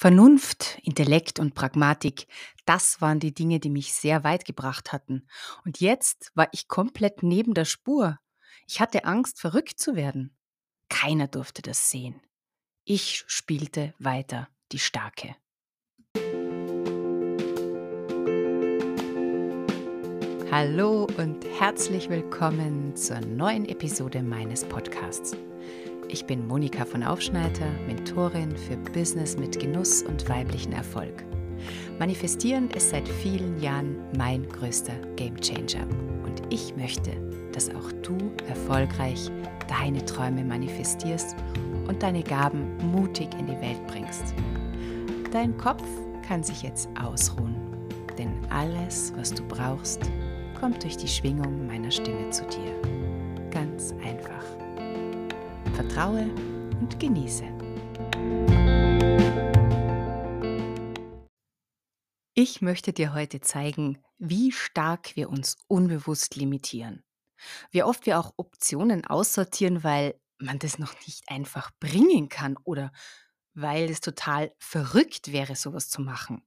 Vernunft, Intellekt und Pragmatik, das waren die Dinge, die mich sehr weit gebracht hatten. Und jetzt war ich komplett neben der Spur. Ich hatte Angst, verrückt zu werden. Keiner durfte das sehen. Ich spielte weiter die Starke. Hallo und herzlich willkommen zur neuen Episode meines Podcasts. Ich bin Monika von Aufschneider, Mentorin für Business mit Genuss und weiblichen Erfolg. Manifestieren ist seit vielen Jahren mein größter Gamechanger und ich möchte, dass auch du erfolgreich deine Träume manifestierst und deine Gaben mutig in die Welt bringst. Dein Kopf kann sich jetzt ausruhen, denn alles, was du brauchst, kommt durch die Schwingung meiner Stimme zu dir. Ganz einfach. Vertraue und genieße. Ich möchte dir heute zeigen, wie stark wir uns unbewusst limitieren. Wie oft wir auch Optionen aussortieren, weil man das noch nicht einfach bringen kann oder weil es total verrückt wäre, sowas zu machen.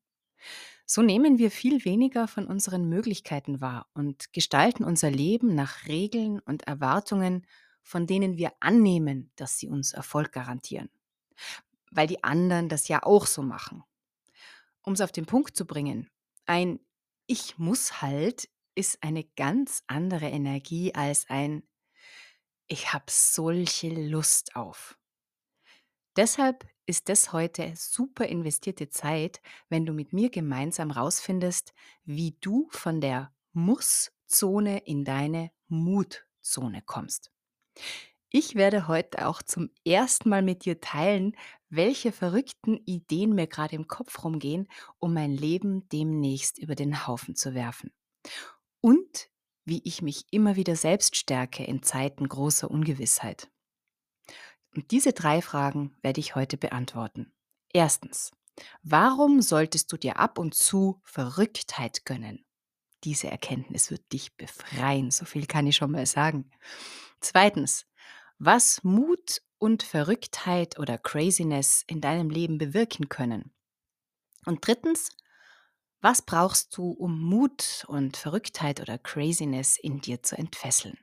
So nehmen wir viel weniger von unseren Möglichkeiten wahr und gestalten unser Leben nach Regeln und Erwartungen, von denen wir annehmen, dass sie uns Erfolg garantieren. Weil die anderen das ja auch so machen. Um es auf den Punkt zu bringen, ein Ich muss halt ist eine ganz andere Energie als ein Ich habe solche Lust auf. Deshalb ist das heute super investierte Zeit, wenn du mit mir gemeinsam rausfindest, wie du von der Muss-Zone in deine Mut-Zone kommst. Ich werde heute auch zum ersten Mal mit dir teilen, welche verrückten Ideen mir gerade im Kopf rumgehen, um mein Leben demnächst über den Haufen zu werfen. Und wie ich mich immer wieder selbst stärke in Zeiten großer Ungewissheit. Und diese drei Fragen werde ich heute beantworten. Erstens, warum solltest du dir ab und zu Verrücktheit gönnen? Diese Erkenntnis wird dich befreien, so viel kann ich schon mal sagen. Zweitens, was Mut und Verrücktheit oder Craziness in deinem Leben bewirken können. Und drittens, was brauchst du, um Mut und Verrücktheit oder Craziness in dir zu entfesseln?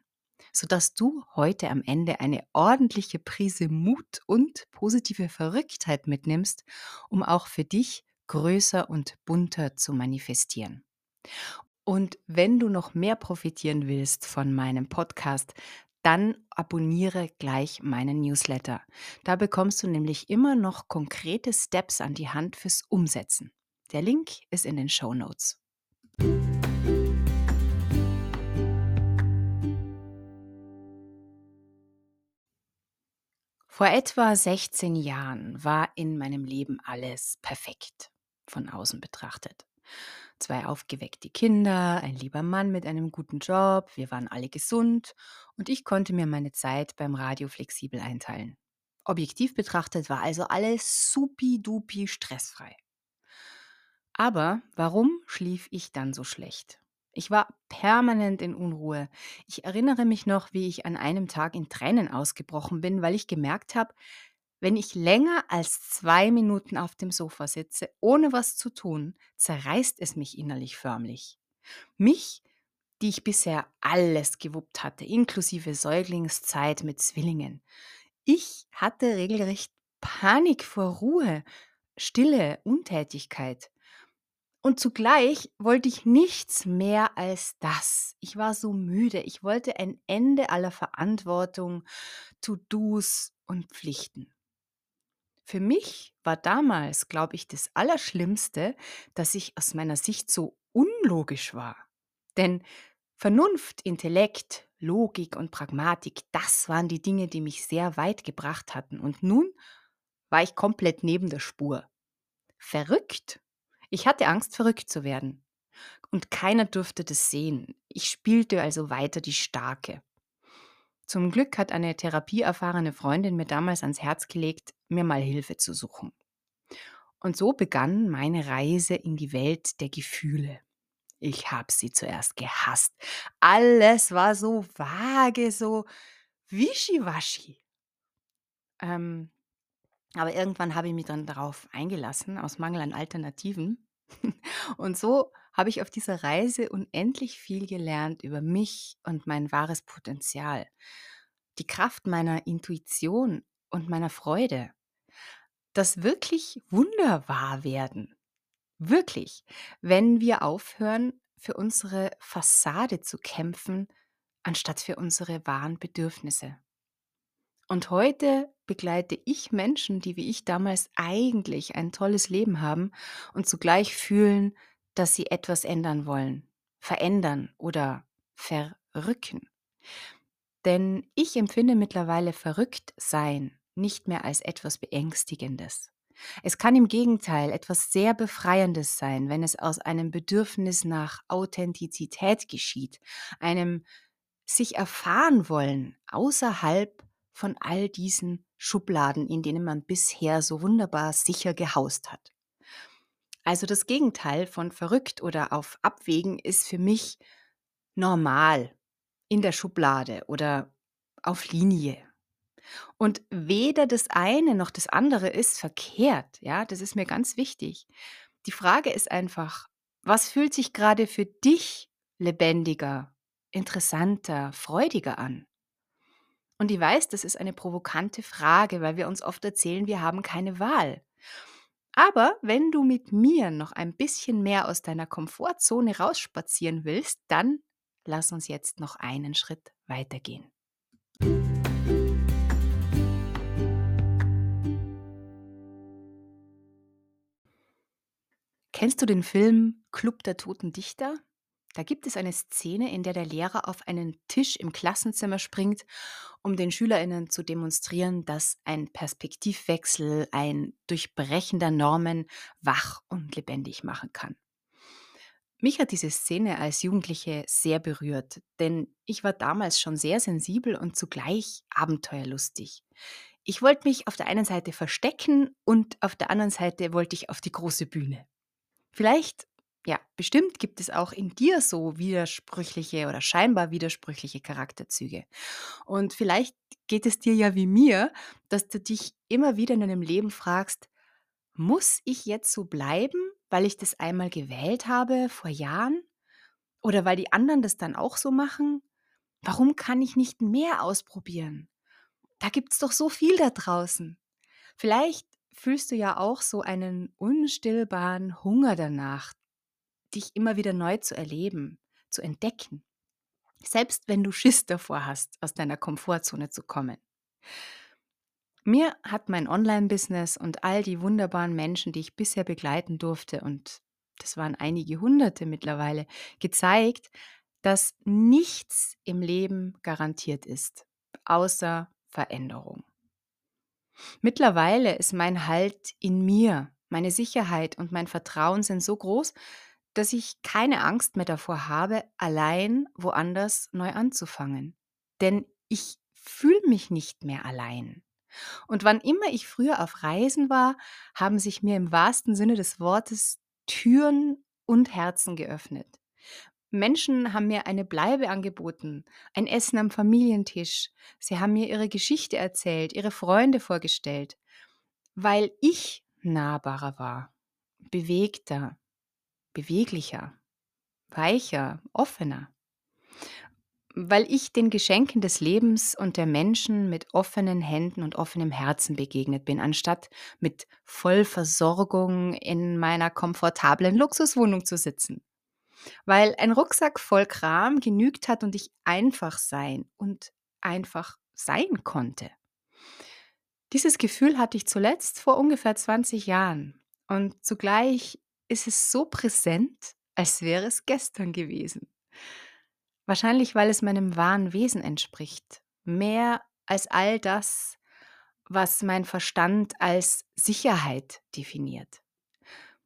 Sodass du heute am Ende eine ordentliche Prise Mut und positive Verrücktheit mitnimmst, um auch für dich größer und bunter zu manifestieren. Und wenn du noch mehr profitieren willst von meinem Podcast, dann abonniere gleich meinen Newsletter. Da bekommst du nämlich immer noch konkrete Steps an die Hand fürs Umsetzen. Der Link ist in den Show Notes. Vor etwa 16 Jahren war in meinem Leben alles perfekt, von außen betrachtet. Zwei aufgeweckte Kinder, ein lieber Mann mit einem guten Job, wir waren alle gesund und ich konnte mir meine Zeit beim Radio flexibel einteilen. Objektiv betrachtet war also alles supi-dupi stressfrei. Aber warum schlief ich dann so schlecht? Ich war permanent in Unruhe. Ich erinnere mich noch, wie ich an einem Tag in Tränen ausgebrochen bin, weil ich gemerkt habe, wenn ich länger als zwei Minuten auf dem Sofa sitze, ohne was zu tun, zerreißt es mich innerlich förmlich. Mich, die ich bisher alles gewuppt hatte, inklusive Säuglingszeit mit Zwillingen. Ich hatte regelrecht Panik vor Ruhe, Stille, Untätigkeit. Und zugleich wollte ich nichts mehr als das. Ich war so müde. Ich wollte ein Ende aller Verantwortung, To-Dos und Pflichten. Für mich war damals, glaube ich, das Allerschlimmste, dass ich aus meiner Sicht so unlogisch war. Denn Vernunft, Intellekt, Logik und Pragmatik, das waren die Dinge, die mich sehr weit gebracht hatten. Und nun war ich komplett neben der Spur. Verrückt? Ich hatte Angst, verrückt zu werden. Und keiner durfte das sehen. Ich spielte also weiter die Starke. Zum Glück hat eine therapieerfahrene Freundin mir damals ans Herz gelegt, mir mal Hilfe zu suchen. Und so begann meine Reise in die Welt der Gefühle. Ich habe sie zuerst gehasst. Alles war so vage, so wischiwaschi. Ähm, Aber irgendwann habe ich mich dann darauf eingelassen, aus Mangel an Alternativen. Und so habe ich auf dieser Reise unendlich viel gelernt über mich und mein wahres Potenzial, die Kraft meiner Intuition und meiner Freude, dass wirklich Wunder wahr werden. Wirklich, wenn wir aufhören, für unsere Fassade zu kämpfen, anstatt für unsere wahren Bedürfnisse. Und heute begleite ich Menschen, die wie ich damals eigentlich ein tolles Leben haben und zugleich fühlen, dass sie etwas ändern wollen, verändern oder verrücken. Denn ich empfinde mittlerweile verrückt sein nicht mehr als etwas Beängstigendes. Es kann im Gegenteil etwas sehr Befreiendes sein, wenn es aus einem Bedürfnis nach Authentizität geschieht, einem sich erfahren wollen außerhalb von all diesen Schubladen, in denen man bisher so wunderbar sicher gehaust hat. Also das Gegenteil von verrückt oder auf Abwägen ist für mich normal, in der Schublade oder auf Linie. Und weder das eine noch das andere ist verkehrt, ja, das ist mir ganz wichtig. Die Frage ist einfach, was fühlt sich gerade für dich lebendiger, interessanter, freudiger an? Und ich weiß, das ist eine provokante Frage, weil wir uns oft erzählen, wir haben keine Wahl. Aber wenn du mit mir noch ein bisschen mehr aus deiner Komfortzone rausspazieren willst, dann lass uns jetzt noch einen Schritt weitergehen. Kennst du den Film Club der toten Dichter? Da gibt es eine Szene, in der der Lehrer auf einen Tisch im Klassenzimmer springt, um den Schülerinnen zu demonstrieren, dass ein Perspektivwechsel, ein Durchbrechen der Normen wach und lebendig machen kann. Mich hat diese Szene als Jugendliche sehr berührt, denn ich war damals schon sehr sensibel und zugleich abenteuerlustig. Ich wollte mich auf der einen Seite verstecken und auf der anderen Seite wollte ich auf die große Bühne. Vielleicht ja, bestimmt gibt es auch in dir so widersprüchliche oder scheinbar widersprüchliche Charakterzüge. Und vielleicht geht es dir ja wie mir, dass du dich immer wieder in deinem Leben fragst, muss ich jetzt so bleiben, weil ich das einmal gewählt habe vor Jahren? Oder weil die anderen das dann auch so machen? Warum kann ich nicht mehr ausprobieren? Da gibt es doch so viel da draußen. Vielleicht fühlst du ja auch so einen unstillbaren Hunger danach, dich immer wieder neu zu erleben, zu entdecken. Selbst wenn du Schiss davor hast, aus deiner Komfortzone zu kommen. Mir hat mein Online-Business und all die wunderbaren Menschen, die ich bisher begleiten durfte, und das waren einige hunderte mittlerweile, gezeigt, dass nichts im Leben garantiert ist, außer Veränderung. Mittlerweile ist mein Halt in mir, meine Sicherheit und mein Vertrauen sind so groß, dass ich keine Angst mehr davor habe, allein woanders neu anzufangen. Denn ich fühle mich nicht mehr allein. Und wann immer ich früher auf Reisen war, haben sich mir im wahrsten Sinne des Wortes Türen und Herzen geöffnet. Menschen haben mir eine Bleibe angeboten, ein Essen am Familientisch. Sie haben mir ihre Geschichte erzählt, ihre Freunde vorgestellt, weil ich nahbarer war, bewegter, beweglicher, weicher, offener. Weil ich den Geschenken des Lebens und der Menschen mit offenen Händen und offenem Herzen begegnet bin, anstatt mit Vollversorgung in meiner komfortablen Luxuswohnung zu sitzen. Weil ein Rucksack voll Kram genügt hat und ich einfach sein und einfach sein konnte. Dieses Gefühl hatte ich zuletzt vor ungefähr 20 Jahren. Und zugleich ist es so präsent, als wäre es gestern gewesen. Wahrscheinlich, weil es meinem wahren Wesen entspricht. Mehr als all das, was mein Verstand als Sicherheit definiert.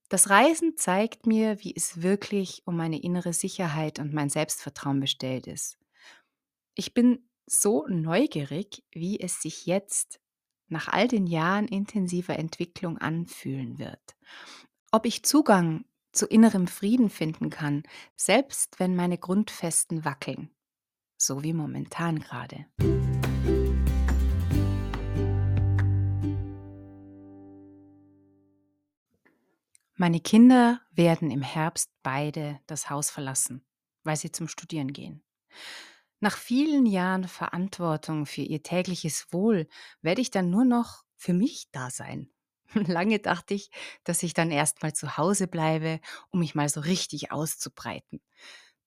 Das Reisen zeigt mir, wie es wirklich um meine innere Sicherheit und mein Selbstvertrauen bestellt ist. Ich bin so neugierig, wie es sich jetzt nach all den Jahren intensiver Entwicklung anfühlen wird ob ich Zugang zu innerem Frieden finden kann, selbst wenn meine Grundfesten wackeln, so wie momentan gerade. Meine Kinder werden im Herbst beide das Haus verlassen, weil sie zum Studieren gehen. Nach vielen Jahren Verantwortung für ihr tägliches Wohl werde ich dann nur noch für mich da sein. Lange dachte ich, dass ich dann erst mal zu Hause bleibe, um mich mal so richtig auszubreiten.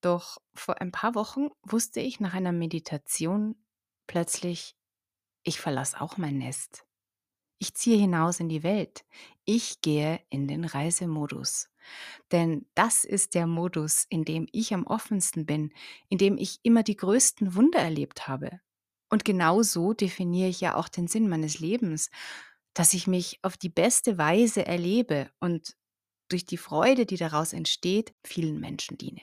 Doch vor ein paar Wochen wusste ich nach einer Meditation plötzlich, ich verlasse auch mein Nest. Ich ziehe hinaus in die Welt. Ich gehe in den Reisemodus. Denn das ist der Modus, in dem ich am offensten bin, in dem ich immer die größten Wunder erlebt habe. Und genau so definiere ich ja auch den Sinn meines Lebens, dass ich mich auf die beste Weise erlebe und durch die Freude, die daraus entsteht, vielen Menschen diene.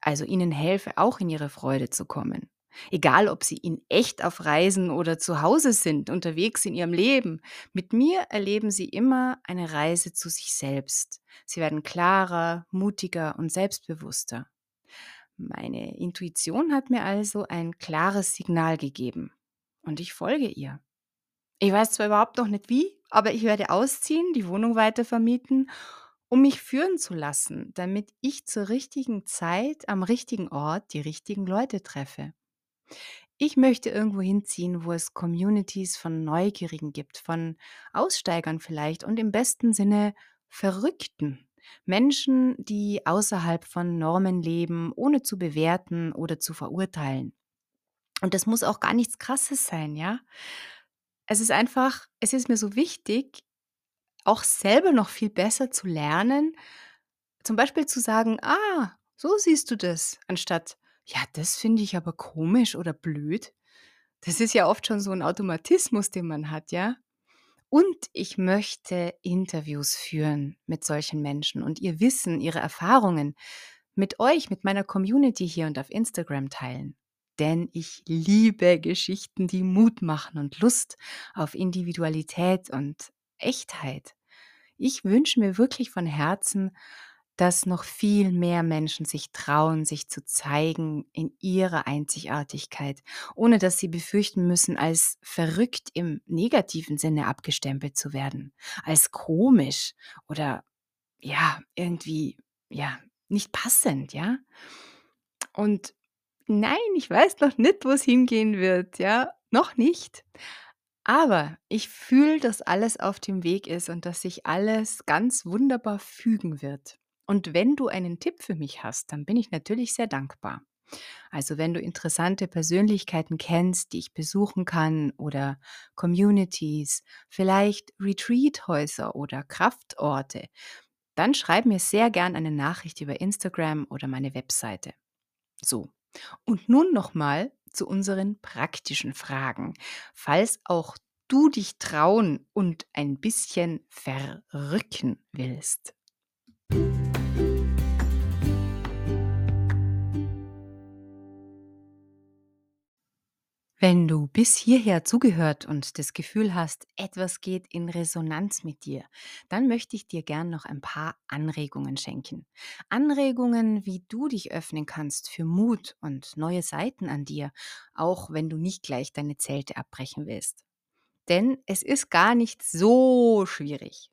Also ihnen helfe, auch in ihre Freude zu kommen. Egal, ob sie in echt auf Reisen oder zu Hause sind, unterwegs in ihrem Leben. Mit mir erleben sie immer eine Reise zu sich selbst. Sie werden klarer, mutiger und selbstbewusster. Meine Intuition hat mir also ein klares Signal gegeben und ich folge ihr. Ich weiß zwar überhaupt noch nicht wie, aber ich werde ausziehen, die Wohnung weiter vermieten, um mich führen zu lassen, damit ich zur richtigen Zeit am richtigen Ort die richtigen Leute treffe. Ich möchte irgendwo hinziehen, wo es Communities von Neugierigen gibt, von Aussteigern vielleicht und im besten Sinne Verrückten. Menschen, die außerhalb von Normen leben, ohne zu bewerten oder zu verurteilen. Und das muss auch gar nichts Krasses sein, ja? Es ist einfach, es ist mir so wichtig, auch selber noch viel besser zu lernen, zum Beispiel zu sagen, ah, so siehst du das, anstatt, ja, das finde ich aber komisch oder blöd. Das ist ja oft schon so ein Automatismus, den man hat, ja? Und ich möchte Interviews führen mit solchen Menschen und ihr Wissen, ihre Erfahrungen mit euch, mit meiner Community hier und auf Instagram teilen. Denn ich liebe Geschichten, die Mut machen und Lust auf Individualität und Echtheit. Ich wünsche mir wirklich von Herzen, dass noch viel mehr Menschen sich trauen, sich zu zeigen in ihrer Einzigartigkeit, ohne dass sie befürchten müssen, als verrückt im negativen Sinne abgestempelt zu werden, als komisch oder ja, irgendwie ja, nicht passend, ja? Und nein, ich weiß noch nicht, wo es hingehen wird, ja, noch nicht. Aber ich fühle, dass alles auf dem Weg ist und dass sich alles ganz wunderbar fügen wird. Und wenn du einen Tipp für mich hast, dann bin ich natürlich sehr dankbar. Also wenn du interessante Persönlichkeiten kennst, die ich besuchen kann oder Communities, vielleicht Retreathäuser oder Kraftorte, dann schreib mir sehr gern eine Nachricht über Instagram oder meine Webseite. So. Und nun nochmal zu unseren praktischen Fragen. Falls auch du dich trauen und ein bisschen verrücken willst. Wenn du bis hierher zugehört und das Gefühl hast, etwas geht in Resonanz mit dir, dann möchte ich dir gern noch ein paar Anregungen schenken. Anregungen, wie du dich öffnen kannst für Mut und neue Seiten an dir, auch wenn du nicht gleich deine Zelte abbrechen willst. Denn es ist gar nicht so schwierig.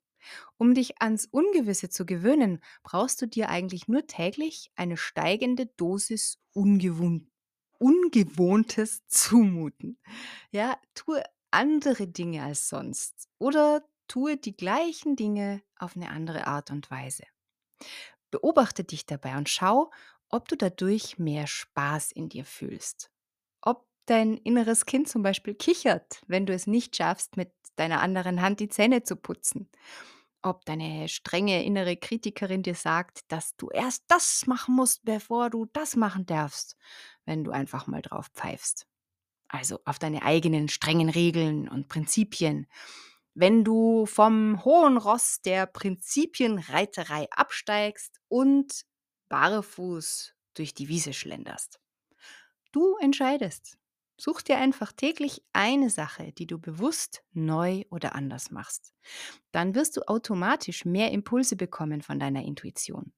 Um dich ans Ungewisse zu gewöhnen, brauchst du dir eigentlich nur täglich eine steigende Dosis Ungewohn Ungewohntes zumuten. Ja, tue andere Dinge als sonst oder tue die gleichen Dinge auf eine andere Art und Weise. Beobachte dich dabei und schau, ob du dadurch mehr Spaß in dir fühlst. Ob dein inneres Kind zum Beispiel kichert, wenn du es nicht schaffst, mit deiner anderen Hand die Zähne zu putzen. Ob deine strenge innere Kritikerin dir sagt, dass du erst das machen musst, bevor du das machen darfst, wenn du einfach mal drauf pfeifst. Also auf deine eigenen strengen Regeln und Prinzipien. Wenn du vom hohen Ross der Prinzipienreiterei absteigst und barfuß durch die Wiese schlenderst. Du entscheidest. Such dir einfach täglich eine Sache, die du bewusst neu oder anders machst. Dann wirst du automatisch mehr Impulse bekommen von deiner Intuition.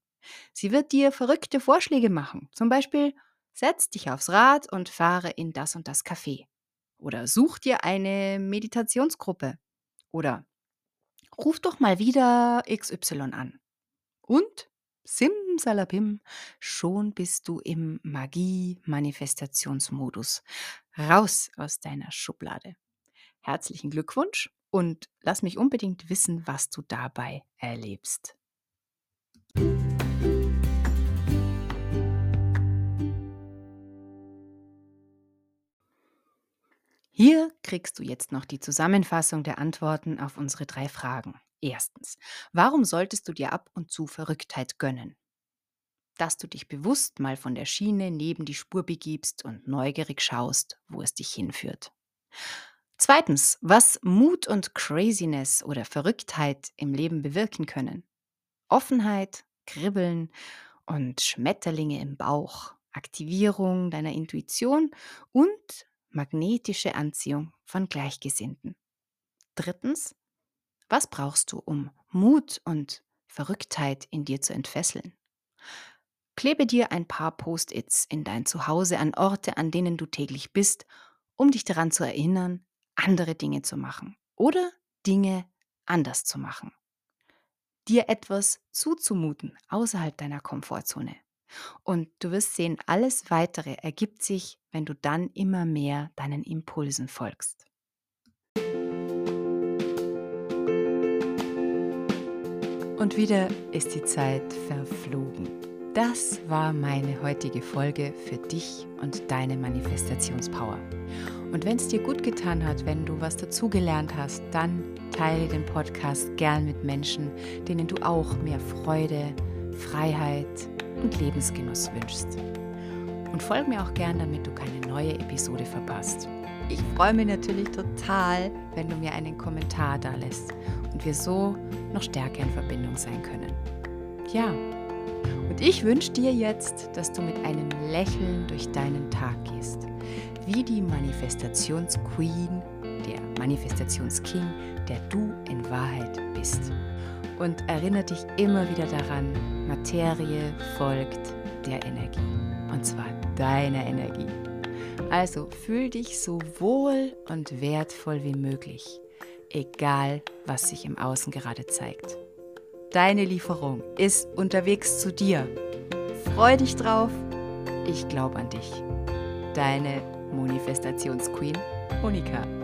Sie wird dir verrückte Vorschläge machen. Zum Beispiel, setz dich aufs Rad und fahre in das und das Café. Oder such dir eine Meditationsgruppe. Oder Ruf doch mal wieder XY an. Und simsalabim, schon bist du im Magie-Manifestationsmodus. Raus aus deiner Schublade. Herzlichen Glückwunsch und lass mich unbedingt wissen, was du dabei erlebst. Hier kriegst du jetzt noch die Zusammenfassung der Antworten auf unsere drei Fragen. Erstens, warum solltest du dir ab und zu Verrücktheit gönnen? Dass du dich bewusst mal von der Schiene neben die Spur begibst und neugierig schaust, wo es dich hinführt. Zweitens, was Mut und Craziness oder Verrücktheit im Leben bewirken können. Offenheit, Kribbeln und Schmetterlinge im Bauch, Aktivierung deiner Intuition und magnetische Anziehung von Gleichgesinnten. Drittens, was brauchst du, um Mut und Verrücktheit in dir zu entfesseln? Klebe dir ein paar Post-its in dein Zuhause an Orte, an denen du täglich bist, um dich daran zu erinnern, andere Dinge zu machen oder Dinge anders zu machen. Dir etwas zuzumuten außerhalb deiner Komfortzone. Und du wirst sehen, alles Weitere ergibt sich, wenn du dann immer mehr deinen Impulsen folgst. Und wieder ist die Zeit verflogen. Das war meine heutige Folge für dich und deine Manifestationspower. Und wenn es dir gut getan hat, wenn du was dazugelernt hast, dann teile den Podcast gern mit Menschen, denen du auch mehr Freude, Freiheit und Lebensgenuss wünschst. Und folg mir auch gern, damit du keine neue Episode verpasst. Ich freue mich natürlich total, wenn du mir einen Kommentar da lässt und wir so noch stärker in Verbindung sein können. Ja, und ich wünsche dir jetzt, dass du mit einem Lächeln durch deinen Tag gehst, wie die Manifestationsqueen, der Manifestationsking, der du in Wahrheit bist. Und erinnere dich immer wieder daran, Materie folgt der Energie. Und zwar deiner Energie. Also fühl dich so wohl und wertvoll wie möglich, egal was sich im Außen gerade zeigt. Deine Lieferung ist unterwegs zu dir. Freu dich drauf. Ich glaube an dich. Deine Manifestationsqueen Monika.